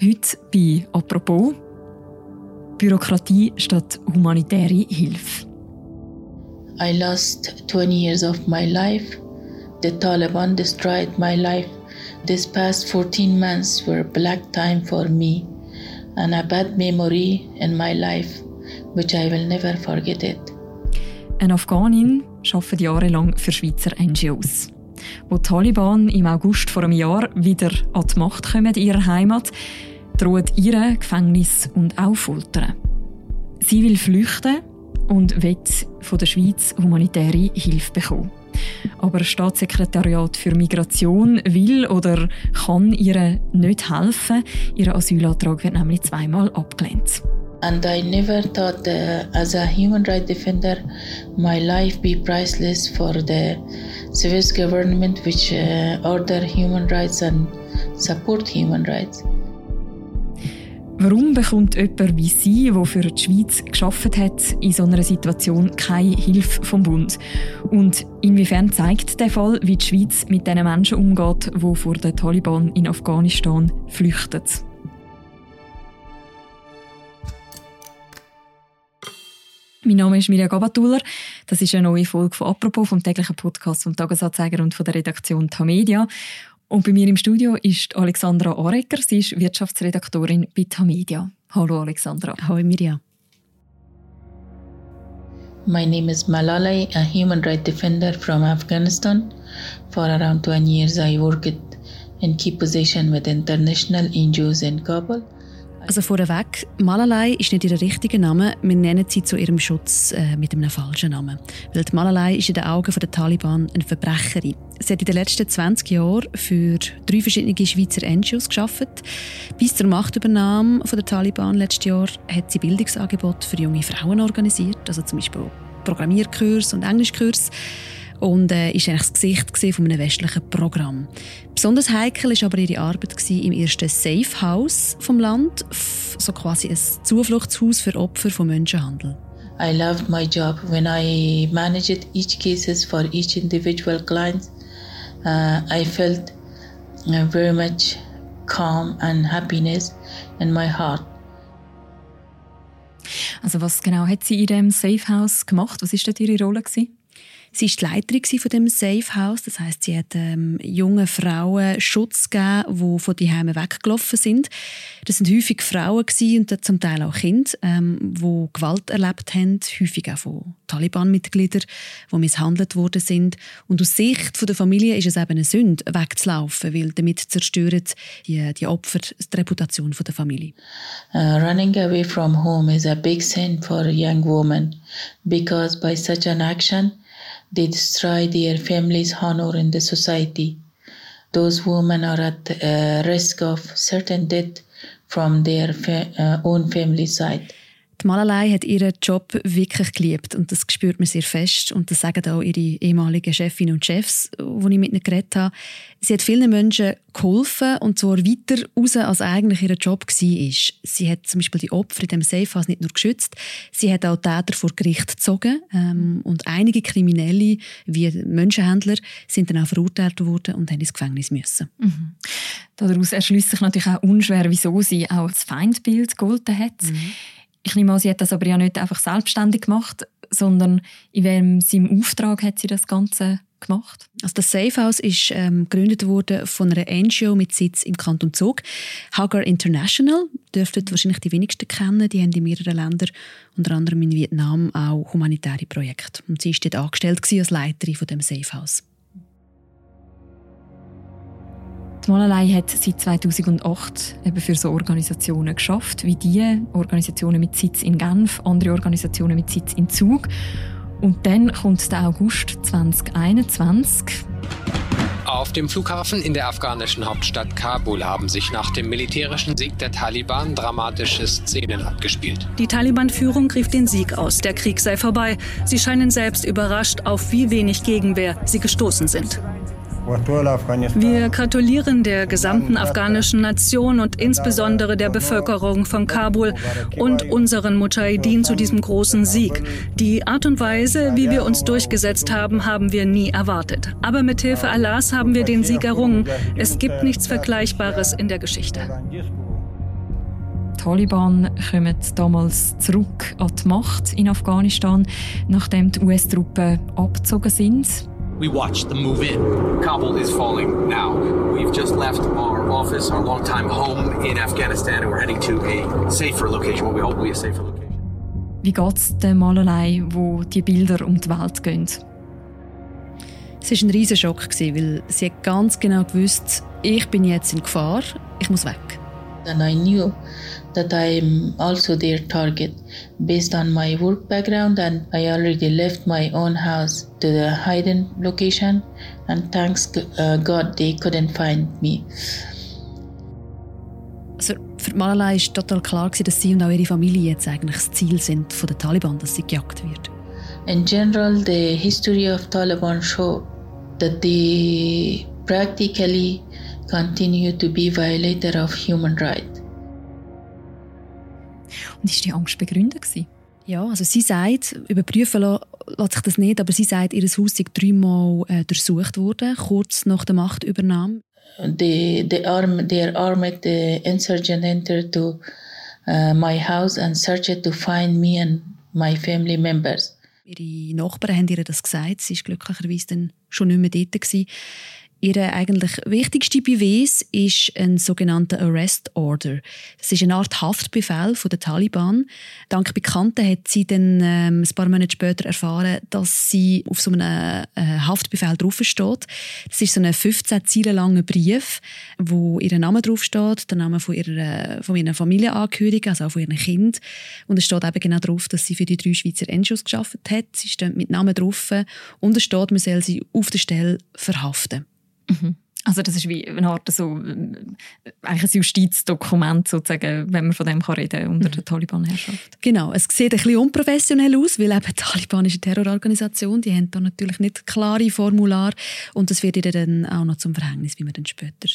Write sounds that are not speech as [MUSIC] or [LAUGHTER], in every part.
Heute bei «Apropos» Bürokratie statt humanitäre Hilfe. I lost 20 years of my life. The Taliban destroyed my life. This past 14 months were black time for me and a bad memory in my life, which I will never forget it. Eine Afghanin arbeitet jahrelang für Schweizer NGOs. Wo die Taliban im August vor einem Jahr wieder an die Macht kommen in ihrer Heimat, droht ihr Gefängnis und auch Foltern. Sie will flüchten und will von der Schweiz humanitäre Hilfe bekommen. Aber das Staatssekretariat für Migration will oder kann ihr nicht helfen. Ihr Asylantrag wird nämlich zweimal abgelehnt. And I never thought, uh, as a human rights defender, my life be priceless for the Swiss government, which uh, order human rights and support human rights. Warum bekommt jemand wie Sie, der für die Schweiz geschafft hat, in so einer Situation keine Hilfe vom Bund? Und inwiefern zeigt der Fall, wie die Schweiz mit den Menschen umgeht, die vor den Taliban in Afghanistan flüchten? Mein Name ist Mirja Gabatuller. Das ist eine neue Folge von «Apropos» vom täglichen Podcast vom Tagesanzeiger und von der Redaktion Tamedia. Und bei mir im Studio ist Alexandra Arecker. Sie ist Wirtschaftsredaktorin bei Tamedia. Hallo Alexandra. Hallo Mirja. My name is Malalai, a human rights defender from Afghanistan. For around 20 years I worked in key position with international NGOs in Kabul. Also vorweg, Malalai ist nicht ihr richtiger Name. Wir nennen sie zu ihrem Schutz äh, mit einem falschen Namen. Weil die Malalai ist in den Augen der Taliban eine Verbrecherin. Sie hat in den letzten 20 Jahren für drei verschiedene Schweizer NGOs geschafft. Bis zur Machtübernahme der Taliban letztes Jahr hat sie Bildungsangebote für junge Frauen organisiert, also zum Beispiel Programmierkurs und Englischkurs und äh, ist eigentlich das Gesicht von einem westlichen Programm. Besonders heikel war aber ihre Arbeit im ersten Safe House vom Land, so quasi ein Zufluchtshaus für Opfer von Menschenhandel. I loved my job when I managed each cases for each individual client. Uh, I felt uh, very much calm and happiness in my heart. Also was genau hat sie in dem Safe House gemacht? Was ist dort ihre Rolle gewesen? Sie war die Leiterin von dem Safe House. Das heißt, sie hat ähm, jungen Frauen Schutz gegeben, die von die Heime weggelaufen sind. Das sind häufig Frauen und zum Teil auch Kinder, ähm, die Gewalt erlebt haben, häufig auch von Taliban-Mitgliedern, die misshandelt worden sind. Und aus Sicht der Familie ist es eben eine Sünde, wegzulaufen, weil damit zerstören die, die Opfer die Reputation der Familie. Uh, running away from home is a big sin for a young woman because by such an action They destroy their family's honor in the society. Those women are at uh, risk of certain death from their fa uh, own family side. Die Malalei hat ihren Job wirklich geliebt und das spürt man sehr fest und das sagen auch ihre ehemaligen Chefinnen und Chefs, die ich mit ihnen geredet habe. Sie hat vielen Menschen geholfen und zwar weiter raus, als eigentlich ihr Job war. Sie hat zum Beispiel die Opfer in dem Safehouse nicht nur geschützt, sie hat auch Täter vor Gericht gezogen ähm, und einige Kriminelle, wie Menschenhändler, sind dann auch verurteilt worden und haben ins Gefängnis müssen. Mhm. Daraus erschließt sich natürlich auch unschwer, wieso sie auch als Feindbild gegolten hat. Mhm. Ich nehme an, sie hat das aber ja nicht einfach selbstständig gemacht, sondern in welchem seinem Auftrag hat sie das Ganze gemacht? Also das Safe House ist ähm, gegründet worden von einer NGO mit Sitz im Kanton Zug. Hagar International dürften wahrscheinlich die wenigsten kennen. Die haben in mehreren Ländern, unter anderem in Vietnam, auch humanitäre Projekte. Und sie war dort angestellt als Leiterin von dem Safe Malerei hat seit 2008 eben für so Organisationen geschafft, wie die Organisationen mit Sitz in Genf, andere Organisationen mit Sitz in Zug. Und dann kommt der August 2021. Auf dem Flughafen in der afghanischen Hauptstadt Kabul haben sich nach dem militärischen Sieg der Taliban dramatische Szenen abgespielt. Die Taliban-Führung rief den Sieg aus, der Krieg sei vorbei. Sie scheinen selbst überrascht, auf wie wenig Gegenwehr sie gestoßen sind. Wir gratulieren der gesamten afghanischen Nation und insbesondere der Bevölkerung von Kabul und unseren Mujahideen zu diesem großen Sieg. Die Art und Weise, wie wir uns durchgesetzt haben, haben wir nie erwartet. Aber mit Hilfe Allahs haben wir den Sieg errungen. Es gibt nichts Vergleichbares in der Geschichte. Taliban kommen damals zurück an die Macht in Afghanistan, nachdem die US-Truppen abgezogen sind. We watched the move in. Kabul is falling now. We've just left our office, our longtime home in Afghanistan, and we're heading to a safer location, what we hope will be a safer location. Wie geht es dem Malerlei, wo die Bilder um die Welt gehen? Es war ein riesiger Schock, weil sie hat ganz genau gewusst, ich bin jetzt in Gefahr, ich muss weg. And I knew that I'm also their target based on my work background and I already left my own house to the hidden location and thanks uh, God they couldn't find me. Also für Malalai ist total klar, dass sie und auch ihre Familie jetzt eigentlich das Ziel sind von den Taliban, dass sie gejagt wird. In general, the history of Taliban show that they practically continue to be violator of human rights. Und ist die Angst begründet Ja, also sie sagt, überprüfen lässt sich das nicht, aber sie sagt, ihr Haus sei dreimal äh, durchsucht worden, kurz nach der Machtübernahme. The, the arm, their armed the insurgent entered to uh, my house and searched to find me and my family members. Ihre Nachbarn haben ihr das gesagt. Sie war glücklicherweise dann schon nicht mehr dort. Gewesen. Ihre eigentlich wichtigste Beweis ist ein sogenannter Arrest Order. Das ist eine Art Haftbefehl von den Taliban. Dank Bekannten hat sie dann ähm, ein paar Monate später erfahren, dass sie auf so einem äh, Haftbefehl draufsteht. Das ist so ein 15 Zeilen langer Brief, wo ihr Name draufsteht, der Name von ihrer, von ihren Familienangehörigen, also auch von ihren Kind. Und es steht eben genau drauf, dass sie für die drei Schweizer NGOs geschafft hat. Sie steht mit Namen drauf und es steht, man soll sie auf der Stelle verhaften. Mhm. Also das ist wie eine Art so, äh, eigentlich ein Justizdokument sozusagen, wenn man von dem kann reden unter der mhm. Taliban-Herrschaft. Genau, es sieht ein bisschen unprofessionell aus, weil eben die Taliban ist eine Terrororganisation, die haben da natürlich nicht klare Formular und das wird ihnen dann auch noch zum Verhängnis, wie wir dann später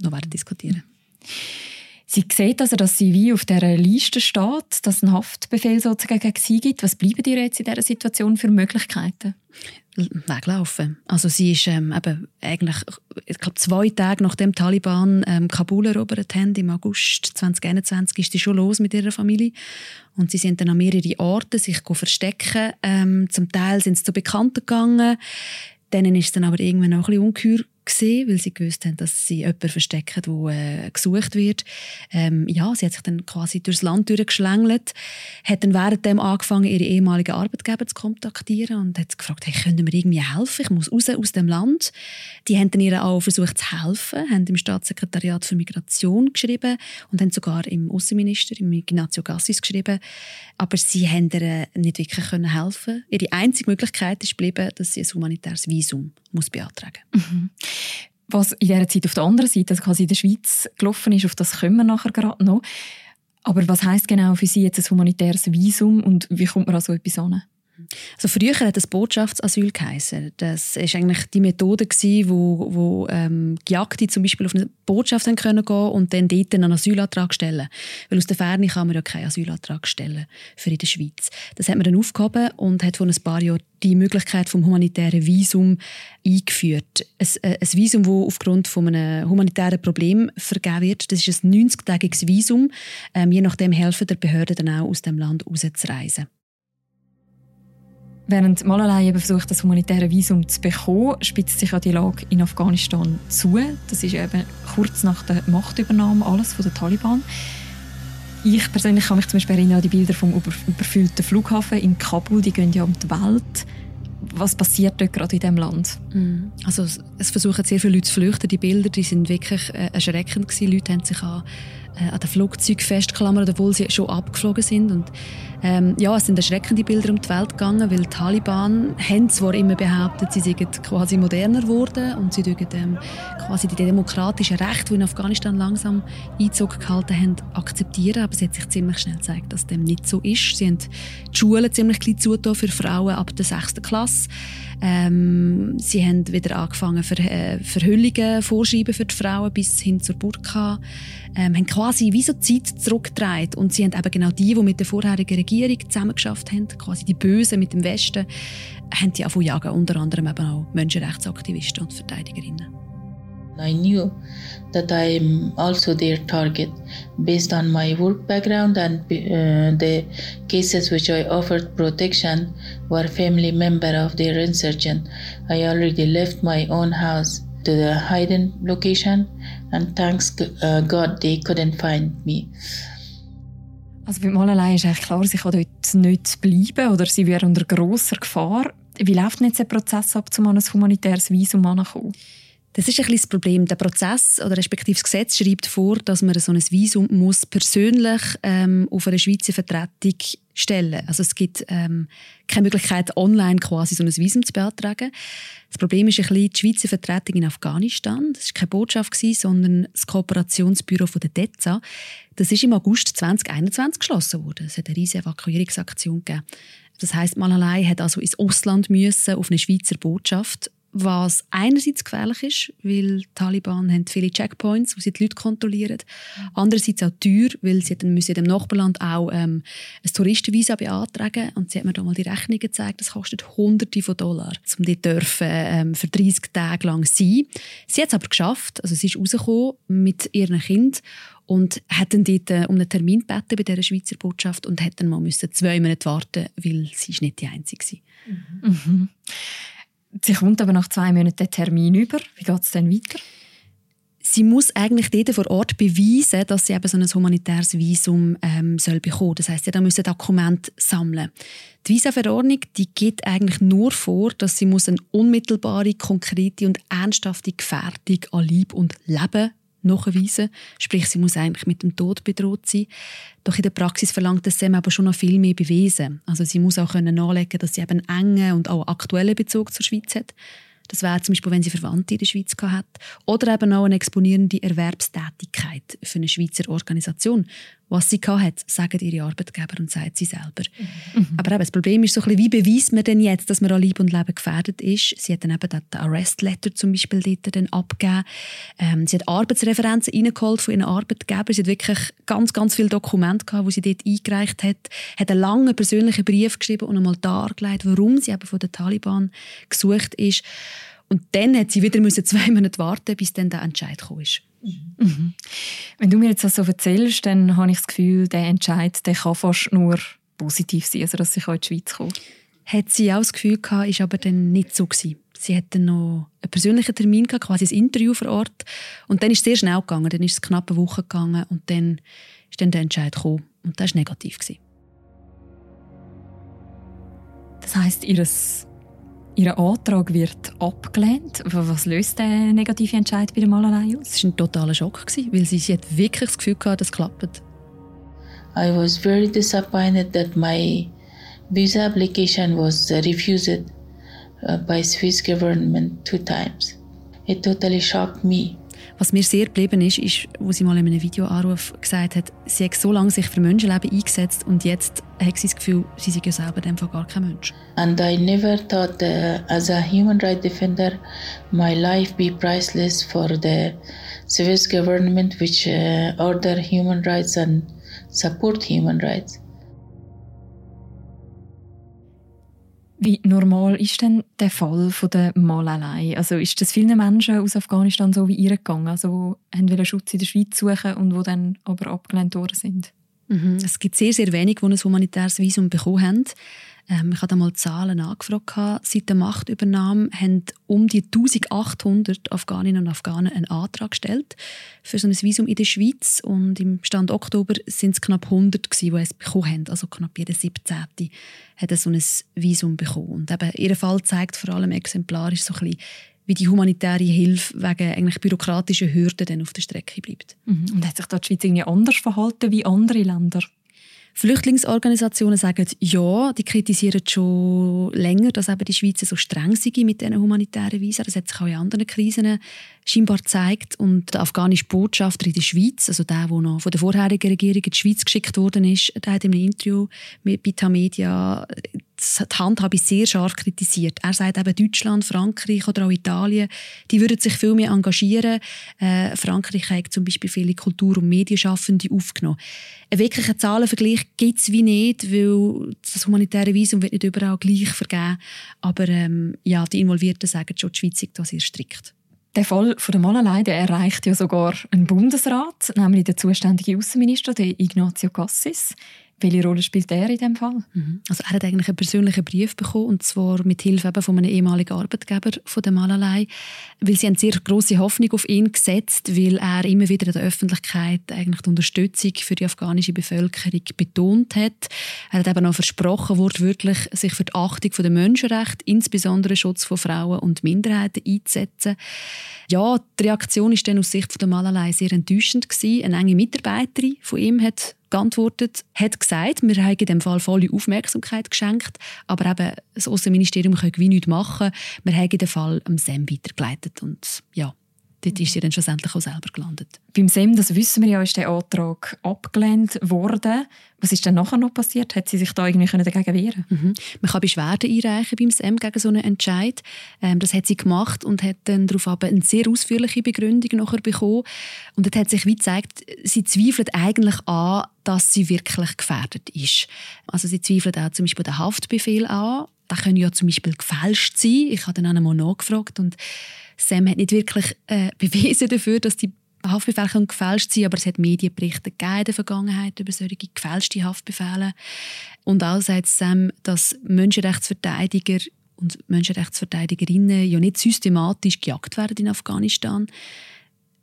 noch werden diskutieren. Sie sieht also, dass sie wie auf dieser Liste steht, dass ein Haftbefehl sozusagen gegen sie gibt. Was bleiben dir jetzt in dieser Situation für Möglichkeiten? weglaufen. Also sie ist ähm, eben eigentlich, ich glaube zwei Tage nachdem Taliban ähm, Kabul erobert haben, im August 2021, ist sie schon los mit ihrer Familie und sie sind dann an mehrere Orte sich verstecken. Ähm, zum Teil sind sie zu Bekannten gegangen, denen ist dann aber irgendwann auch ein bisschen ungeheuer gesehen, weil sie gewusst haben, dass sie jemanden verstecken, der äh, gesucht wird. Ähm, ja, sie hat sich dann quasi durchs Land durchgeschlängelt, hat dann währenddem angefangen, ihre ehemaligen Arbeitgeber zu kontaktieren und hat gefragt, hey, können wir irgendwie helfen? Ich muss raus aus dem Land. Die haben dann ihr auch versucht zu helfen, haben im Staatssekretariat für Migration geschrieben und haben sogar im Außenminister, im Ignazio Gassis geschrieben, aber sie haben ihr nicht wirklich können helfen. Ihre einzige Möglichkeit ist geblieben, dass sie ein humanitäres Visum muss beantragen. Mhm. Was in dieser Zeit auf der anderen Seite, also quasi in der Schweiz gelaufen ist, auf das kommen wir nachher gerade noch. Aber was heißt genau für Sie jetzt ein humanitäres Visum und wie kommt man an so etwas an? Also früher hat das Botschaftsasyl geheißen. Das ist eigentlich die Methode gewesen, wo, wo ähm, Gejagte zum Beispiel auf eine Botschaft haben können gehen und dann dort einen Asylantrag stellen. Weil aus der Ferne kann man ja keinen Asylantrag stellen für in der Schweiz. Das hat man dann aufgehoben und hat vor ein paar Jahren die Möglichkeit vom humanitären Visum eingeführt. Ein, äh, ein Visum, das aufgrund von einem humanitären Problem vergeben wird. Das ist ein 90-tägiges Visum. Ähm, je nachdem helfen der Behörden dann auch aus dem Land rauszureisen. Während Malalai eben versucht, das humanitäre Visum zu bekommen, spitzt sich ja die Lage in Afghanistan zu. Das ist eben kurz nach der Machtübernahme alles von den Taliban. Ich persönlich kann mich zum Beispiel erinnern an die Bilder vom überfüllten Flughafen in Kabul. Die gehen ja um die Welt. Was passiert dort gerade in diesem Land? Mm. Also es versuchen sehr viele Leute zu flüchten. Die Bilder die sind wirklich äh, erschreckend gewesen. Leute haben sich an äh, an den Flugzeugen festklammern, obwohl sie schon abgeflogen sind. Und, ähm, ja, es sind erschreckende Bilder um die Welt gegangen, weil die Taliban haben zwar immer behauptet, sie seien quasi moderner geworden und sie dürfen ähm, quasi die demokratischen Rechte, die in Afghanistan langsam Einzug gehalten haben, akzeptieren, aber es hat sich ziemlich schnell gezeigt, dass dem nicht so ist. Sie haben die Schulen ziemlich klein zugetan für Frauen ab der sechsten Klasse. Ähm, sie haben wieder angefangen, Ver äh, Verhüllungen vorschreiben für die Frauen bis hin zur Burka. Ähm, haben quasi wie so Zeit zurückgedreht. Und sie haben eben genau die, die mit der vorherigen Regierung zusammengeschafft haben, quasi die Bösen mit dem Westen, haben die auch jagen, unter anderem eben auch Menschenrechtsaktivisten und Verteidigerinnen. I knew that I am also their target based on my work background and uh, the cases which I offered protection were family member of their insurgent. I already left my own house to the hidden location and thanks uh, God they couldn't find me. Also bei Malerei ist eigentlich klar, sie kann dort nicht bleiben oder sie wäre unter grosser Gefahr. Wie läuft denn jetzt der Prozess ab, um an ein humanitäres Visum anzukommen? Das ist ein bisschen das Problem. Der Prozess oder respektive das Gesetz schreibt vor, dass man so ein Visum muss persönlich ähm, auf eine Schweizer Vertretung stellen. Also es gibt ähm, keine Möglichkeit, online quasi so ein Visum zu beantragen. Das Problem ist ein bisschen die Schweizer Vertretung in Afghanistan. Das war keine Botschaft, sondern das Kooperationsbüro von der DEZA. Das ist im August 2021 geschlossen worden. Es hat eine riesige Evakuierungsaktion gegeben. Das heißt, Malalai hat also ins Ausland müssen auf eine Schweizer Botschaft was einerseits gefährlich ist, weil die Taliban haben viele Checkpoints, wo sie die Leute kontrollieren. Andererseits auch teuer, weil sie dann müssen in dem Nachbarland auch ähm, ein Touristenvisa beantragen und sie hat mir da mal die Rechnungen gezeigt, das kostet Hunderte von Dollar, um dort dürfen, ähm, für 30 Tage lang sein. Sie hat es aber geschafft, also sie ist rausgekommen mit ihrem Kind und hat dann dort äh, um einen Termin gebeten bei dieser Schweizer Botschaft und hat dann mal müssen zwei Monate warten, weil sie ist nicht die Einzige war. Mhm. Mhm. Sie kommt aber nach zwei Monaten den Termin über. Wie geht es dann weiter? Sie muss eigentlich dort vor Ort beweisen, dass sie eben so ein humanitäres Visum ähm, soll bekommen. Das heißt, sie da müssen Dokumente sammeln. Die Visa-Verordnung gibt eigentlich nur vor, dass sie muss eine unmittelbare, konkrete und ernsthafte Gefährdung an Leib und Leben nachweisen. Sprich, sie muss eigentlich mit dem Tod bedroht sein. Doch in der Praxis verlangt das Sam aber schon noch viel mehr beweisen. Also sie muss auch können nachlegen, dass sie eben einen engen und auch aktuellen Bezug zur Schweiz hat. Das wäre zum Beispiel, wenn sie Verwandte in der Schweiz hat. Oder eben auch eine exponierende Erwerbstätigkeit für eine Schweizer Organisation. Was sie hat, sagen ihre Arbeitgeber und sagt sie selber. Mhm. Aber eben, das Problem ist so ein bisschen, wie beweist man denn jetzt, dass man an Leib und Leben gefährdet ist? Sie hat dann eben den Arrest Letter zum Beispiel dort dann abgegeben. Ähm, sie hat Arbeitsreferenzen reingeholt von ihren Arbeitgebern. Sie hat wirklich ganz, ganz viele Dokumente gehabt, die sie dort eingereicht hat. Hat einen langen persönlichen Brief geschrieben und einmal dargelegt, warum sie eben von den Taliban gesucht ist. Und dann hat sie wieder müssen zwei Monate warten, bis dann der Entscheid kam. Mhm. Wenn du mir jetzt das so erzählst, dann habe ich das Gefühl, der Entscheid der kann fast nur positiv sein, also dass sie in die Schweiz kommt. Hat sie auch das Gefühl gehabt, ist aber dann nicht so gewesen. Sie hatte noch einen persönlichen Termin gehabt, quasi ein Interview vor Ort. Und dann ist es sehr schnell gegangen. Dann ist es knapp eine Woche gegangen und dann ist dann der Entscheid gekommen. Und das war negativ. Gewesen. Das heisst, ihres Ihr Antrag wird abgelehnt. Was löst der negative Entscheid bei der Malerei aus? Es war ein totaler Schock, weil sie, sie hat wirklich das Gefühl hatte, dass es klappt. I was very disappointed that my visa application was refused uh, by Swiss government two times. It totally shocked me. Was mir sehr geblieben ist, ist, wo sie mal in einem Videoanruf gesagt hat, sie hat so lange sich für Menschenleben eingesetzt und jetzt hat sie das Gefühl, sie sei ja selber dem gar kein Mensch. And I never thought uh, as a human rights defender my life be priceless for the Swiss government which uh, order human rights and support human rights. Wie normal ist denn der Fall von der Malerei? Also ist das vielen Menschen aus Afghanistan so wie ihr gegangen, also die Schutz in der Schweiz suchen und wo dann aber abgelehnt worden sind? Mhm. Es gibt sehr, sehr wenige, die ein humanitäres Visum bekommen haben. Ähm, ich habe mal Zahlen angefragt. Seit der Machtübernahme haben um die 1800 Afghaninnen und Afghanen einen Antrag gestellt für so ein Visum in der Schweiz. Und im Stand Oktober sind es knapp 100 gewesen, die es bekommen haben. Also knapp jeder 17. hat so ein Visum bekommen. Und eben, ihr Fall zeigt vor allem exemplarisch so ein bisschen, wie die humanitäre Hilfe wegen eigentlich bürokratischen Hürden dann auf der Strecke bleibt. Mhm. Und hat sich da die Schweiz irgendwie anders verhalten wie andere Länder? Flüchtlingsorganisationen sagen ja, die kritisieren schon länger, dass eben die Schweiz so streng sei mit diesen humanitären Visa. Das hat sich auch in anderen Krisen scheinbar gezeigt. Und der afghanische Botschafter in der Schweiz, also der, der noch von der vorherigen Regierung in die Schweiz geschickt worden ist, der hat in einem Interview mit Bita Media die Handhabe sehr scharf kritisiert. Er sagt eben, Deutschland, Frankreich oder auch Italien, die würden sich viel mehr engagieren. Äh, Frankreich hat zum Beispiel viele Kultur- und Medienschaffende aufgenommen. Einen wirklichen Zahlenvergleich gibt es wie nicht, weil das humanitäre Visum wird nicht überall gleich vergeben. Aber ähm, ja, die Involvierten sagen schon, die Schweiz ist da sehr strikt. Der Fall von der Malerei der erreicht ja sogar einen Bundesrat, nämlich der zuständige Außenminister, der Ignazio Cassis. Welche Rolle spielt er in diesem Fall? Mhm. Also er hat eigentlich einen persönlichen Brief bekommen, und zwar mit Hilfe von einem ehemaligen Arbeitgeber von der Malalei, weil sie eine sehr große Hoffnung auf ihn gesetzt, weil er immer wieder in der Öffentlichkeit eigentlich die Unterstützung für die afghanische Bevölkerung betont hat. Er hat eben auch versprochen, wortwörtlich sich für die Achtung der Menschenrechte, insbesondere Schutz von Frauen und Minderheiten einzusetzen. Ja, die Reaktion ist dann aus Sicht der Malalei sehr enttäuschend gewesen. Eine enge Mitarbeiterin von ihm hat geantwortet, hat gesagt, wir haben in dem Fall volle Aufmerksamkeit geschenkt, aber eben das Außenministerium kann wie nichts machen. Wir haben den Fall am SEM weitergeleitet und ja, dort ist sie dann schlussendlich auch selber gelandet. Beim SEM, das wissen wir ja, ist der Antrag abgelehnt worden. Was ist denn nachher noch passiert? Hat sie sich da irgendwie dagegen wehren mhm. Man kann Beschwerden einreichen beim SEM gegen so einen Entscheid. Ähm, das hat sie gemacht und hat dann darauf eine sehr ausführliche Begründung nachher bekommen. Und dort hat sich wie gezeigt, sie zweifelt eigentlich an, dass sie wirklich gefährdet ist. Also sie zweifelt auch zum Beispiel den Haftbefehl an. Der können ja zum Beispiel gefälscht sein. Ich habe dann einmal nachgefragt und Sam hat nicht wirklich äh, [LAUGHS] bewiesen dafür, dass die Haftbefehle gefälscht sind, aber es hat Medienberichte gegeben in der Vergangenheit über solche gefälschte Haftbefehle. Und auch sagt Sam, dass Menschenrechtsverteidiger und Menschenrechtsverteidigerinnen ja nicht systematisch gejagt werden in Afghanistan.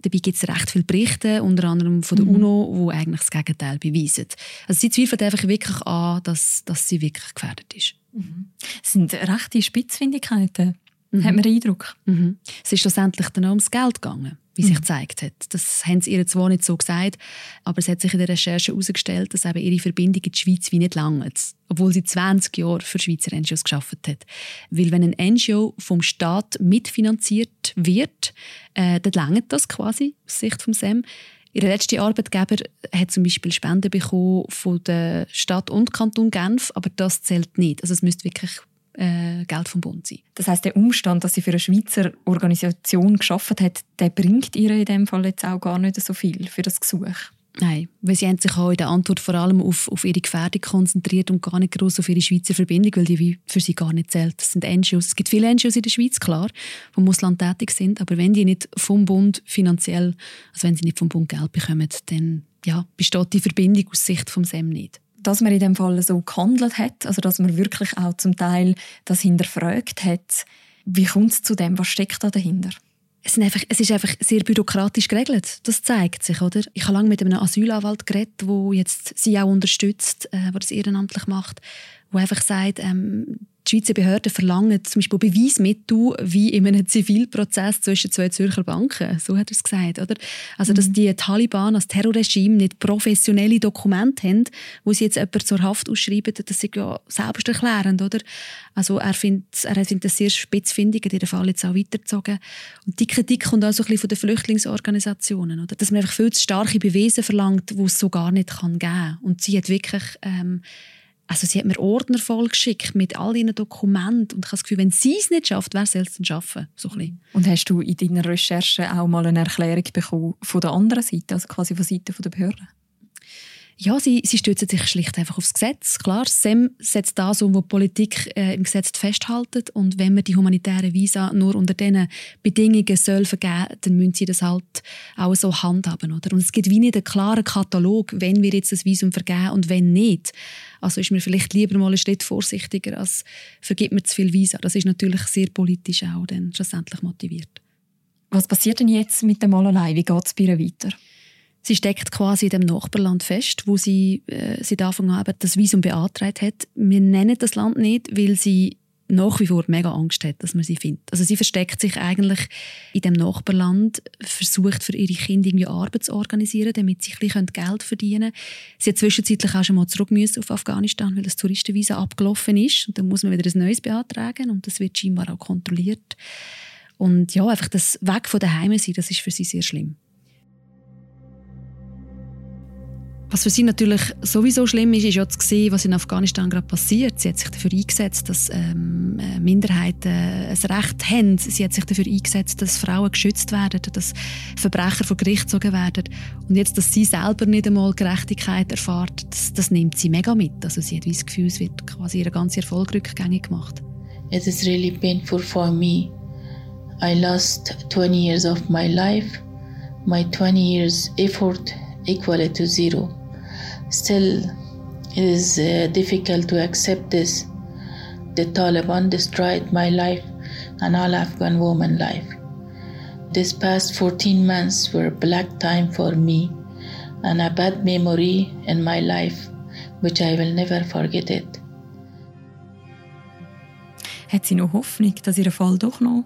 Dabei gibt es recht viele Berichte, unter anderem von der mhm. UNO, die eigentlich das Gegenteil beweisen. Also sie zweifelt einfach wirklich an, dass, dass sie wirklich gefährdet ist. Mhm. Das sind rechte Spitzfindigkeiten mhm. hat man den Eindruck. Mhm. Es ist schlussendlich dann auch ums Geld gegangen, wie mhm. sich gezeigt hat. Das haben sie ihr zwar nicht so gesagt, aber es hat sich in der Recherche herausgestellt, dass eben ihre Verbindung in die Schweiz wie nicht lange obwohl sie 20 Jahre für Schweizer NGOs geschafft hat. Weil wenn ein NGO vom Staat mitfinanziert wird, äh, dann langt das quasi aus Sicht vom SEM. Ihr letzter Arbeitgeber hat zum Beispiel Spenden bekommen von der Stadt und Kanton Genf, aber das zählt nicht. Also es müsste wirklich äh, Geld vom Bund sein. Das heißt, der Umstand, dass sie für eine Schweizer Organisation geschafft hat, der bringt ihr in dem Fall jetzt auch gar nicht so viel für das Gesuch. Nein, weil sie haben sich auch in der Antwort vor allem auf, auf ihre Gefährdung konzentriert und gar nicht groß auf ihre Schweizer Verbindung, weil die für sie gar nicht zählt. Das sind NGOs. Es gibt viele NGOs in der Schweiz, klar, die im Ausland tätig sind, aber wenn die nicht vom Bund finanziell, also wenn sie nicht vom Bund Geld bekommen, dann ja, besteht die Verbindung aus Sicht vom SEM nicht dass man in dem Fall so gehandelt hat, also dass man wirklich auch zum Teil das hinterfragt hat. Wie kommt es zu dem? Was steckt da dahinter? Es, einfach, es, ist einfach sehr bürokratisch geregelt. Das zeigt sich, oder? Ich habe lange mit einem Asylanwalt geredet, der jetzt sie auch unterstützt, äh, der das ehrenamtlich macht, der einfach sagt, ähm, die Schweizer Behörden verlangen zum Beispiel Beweismittel wie in einem [LAUGHS] Zivilprozess zwischen zwei Zürcher Banken. So hat er es gesagt. Oder? Also, dass mhm. die Taliban als Terrorregime nicht professionelle Dokumente haben, wo sie jetzt jemanden zur Haft ausschreiben, das ist ja selbsterklärend. Oder? Also, er findet, er findet das sehr spitzfindig, in diesem Fall jetzt auch weitergezogen. Und die Kritik kommt auch so ein bisschen von den Flüchtlingsorganisationen. Oder? Dass man einfach viel zu starke Beweise verlangt, die es so gar nicht geben kann. Und sie hat wirklich... Ähm, also sie hat mir Ordner vollgeschickt mit all ihren Dokumenten und ich habe das Gefühl, wenn sie es nicht schafft, wer soll es denn schaffen? So und hast du in deiner Recherche auch mal eine Erklärung bekommen von der anderen Seite, also quasi von der Seite der Behörden? Ja, sie, sie stützen sich schlicht einfach aufs Gesetz. Klar, SEM setzt das um, was die Politik äh, im Gesetz festhält. Und wenn man die humanitäre Visa nur unter diesen Bedingungen soll vergeben dann müssen sie das halt auch so handhaben. Oder? Und es gibt wie nicht einen klaren Katalog, wenn wir jetzt das Visum vergeben und wenn nicht. Also ist man vielleicht lieber mal einen Schritt vorsichtiger, als vergibt man zu viel Visa. Das ist natürlich sehr politisch auch dann schlussendlich motiviert. Was passiert denn jetzt mit der Malerei? Wie geht es bei ihr weiter? Sie steckt quasi in dem Nachbarland fest, wo sie äh, seit Anfang an das Visum beantragt hat. Wir nennen das Land nicht, weil sie nach wie vor mega Angst hat, dass man sie findet. Also sie versteckt sich eigentlich in dem Nachbarland, versucht für ihre Kinder irgendwie Arbeit zu organisieren, damit sie ein Geld verdienen können. Sie hat zwischenzeitlich auch schon mal zurück müssen auf Afghanistan, weil das Touristenvisa abgelaufen ist und dann muss man wieder ein neues beantragen und das wird scheinbar auch kontrolliert. Und ja, einfach das Weg von daheim sein, das ist für sie sehr schlimm. Was für sie natürlich sowieso schlimm ist, ist ja zu sehen, was in Afghanistan gerade passiert. Sie hat sich dafür eingesetzt, dass ähm, äh, Minderheiten ein Recht haben. Sie hat sich dafür eingesetzt, dass Frauen geschützt werden, dass Verbrecher vor Gericht gezogen werden. Und jetzt, dass sie selber nicht einmal Gerechtigkeit erfahrt, das, das nimmt sie mega mit. Also sie hat das Gefühl, es wird quasi ihr ganzer Erfolg rückgängig gemacht. It is really painful for me I lost 20 years of my life. My 20 years effort equal to zero. Still, it is uh, difficult to accept this. The Taliban destroyed my life and all Afghan woman life. This past 14 months were a black time for me and a bad memory in my life, which I will never forget it. Hat sie noch Hoffnung, dass ihr Fall doch noch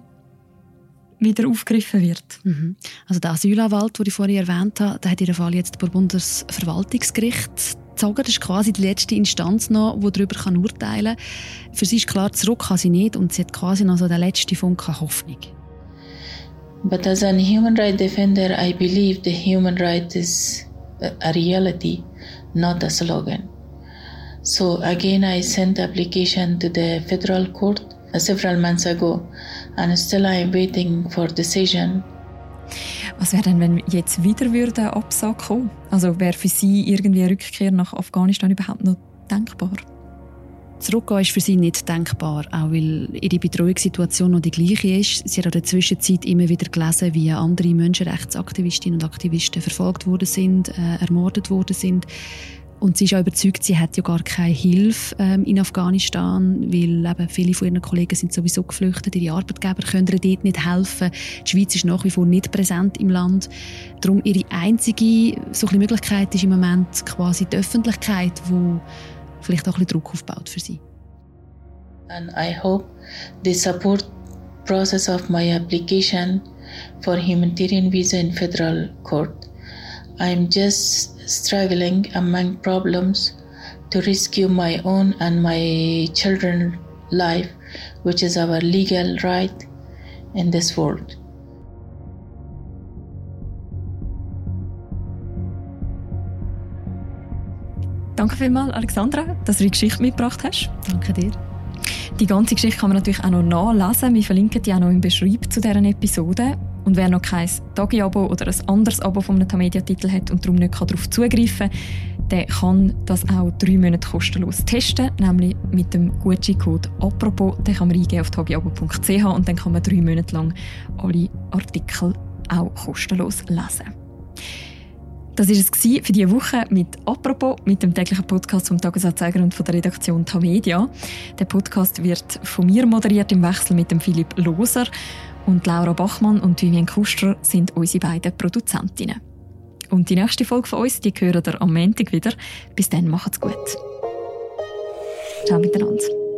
wieder aufgegriffen wird? Mhm. Also der Asylanwalt, den ich vorhin erwähnt habe, der hat ihren Fall jetzt beim Bundesverwaltungsgericht gezogen. Das ist quasi die letzte Instanz noch, die darüber urteilen kann. Für sie ist klar, zurück kann sie nicht und sie hat quasi noch so den letzten Funken Hoffnung. But as a human rights defender, I believe the human right is a reality, not a slogan. So again, I sent application to the federal court several months ago, and still I am waiting for decision. Was wäre denn, wenn jetzt wieder würde Absage kommen? Also wäre für Sie irgendwie eine Rückkehr nach Afghanistan überhaupt noch denkbar? Zurückgehen ist für sie nicht denkbar, auch weil ihre Betreuungssituation noch die gleiche ist. Sie hat in der Zwischenzeit immer wieder gelesen, wie andere Menschenrechtsaktivistinnen und Aktivisten verfolgt worden sind, äh, ermordet worden sind. Und sie ist auch überzeugt, sie hat ja gar keine Hilfe ähm, in Afghanistan, weil eben viele von ihren Kollegen sind sowieso geflüchtet, ihre Arbeitgeber können ihr dort nicht helfen. Die Schweiz ist nach wie vor nicht präsent im Land. Darum ihre einzige so Möglichkeit ist im Moment quasi die Öffentlichkeit, wo vielleicht auch ein bisschen Druck aufbaut für sie. And I hope the support process of my application for humanitarian visa in federal court. I'm just struggling among problems to rescue my own and my children's life, which is our legal right in this world. Danke vielmals, Alexandra, dass du die Geschichte mitgebracht hast. Danke dir. Die ganze Geschichte kann man natürlich auch noch nachlesen. Wir verlinken die auch noch im Beschreib zu dieser Episode. Und wer noch kein Tagi-Abo oder ein anderes Abo vom Netamedia-Titel hat und darum nicht darauf zugreifen kann, der kann das auch drei Monate kostenlos testen, nämlich mit dem Gutscheincode «Apropos». Den kann man eingeben auf tagiabo.ch und dann kann man drei Monate lang alle Artikel auch kostenlos lesen. Das war es für diese Woche mit «Apropos», mit dem täglichen Podcast vom Tagesanzeiger und von der Redaktion Tamedia. Der Podcast wird von mir moderiert im Wechsel mit dem Philipp Loser und Laura Bachmann und Vivian Kuster sind unsere beiden Produzentinnen. Und die nächste Folge von uns, die hören ihr am Montag wieder. Bis dann, macht's gut. Ciao miteinander.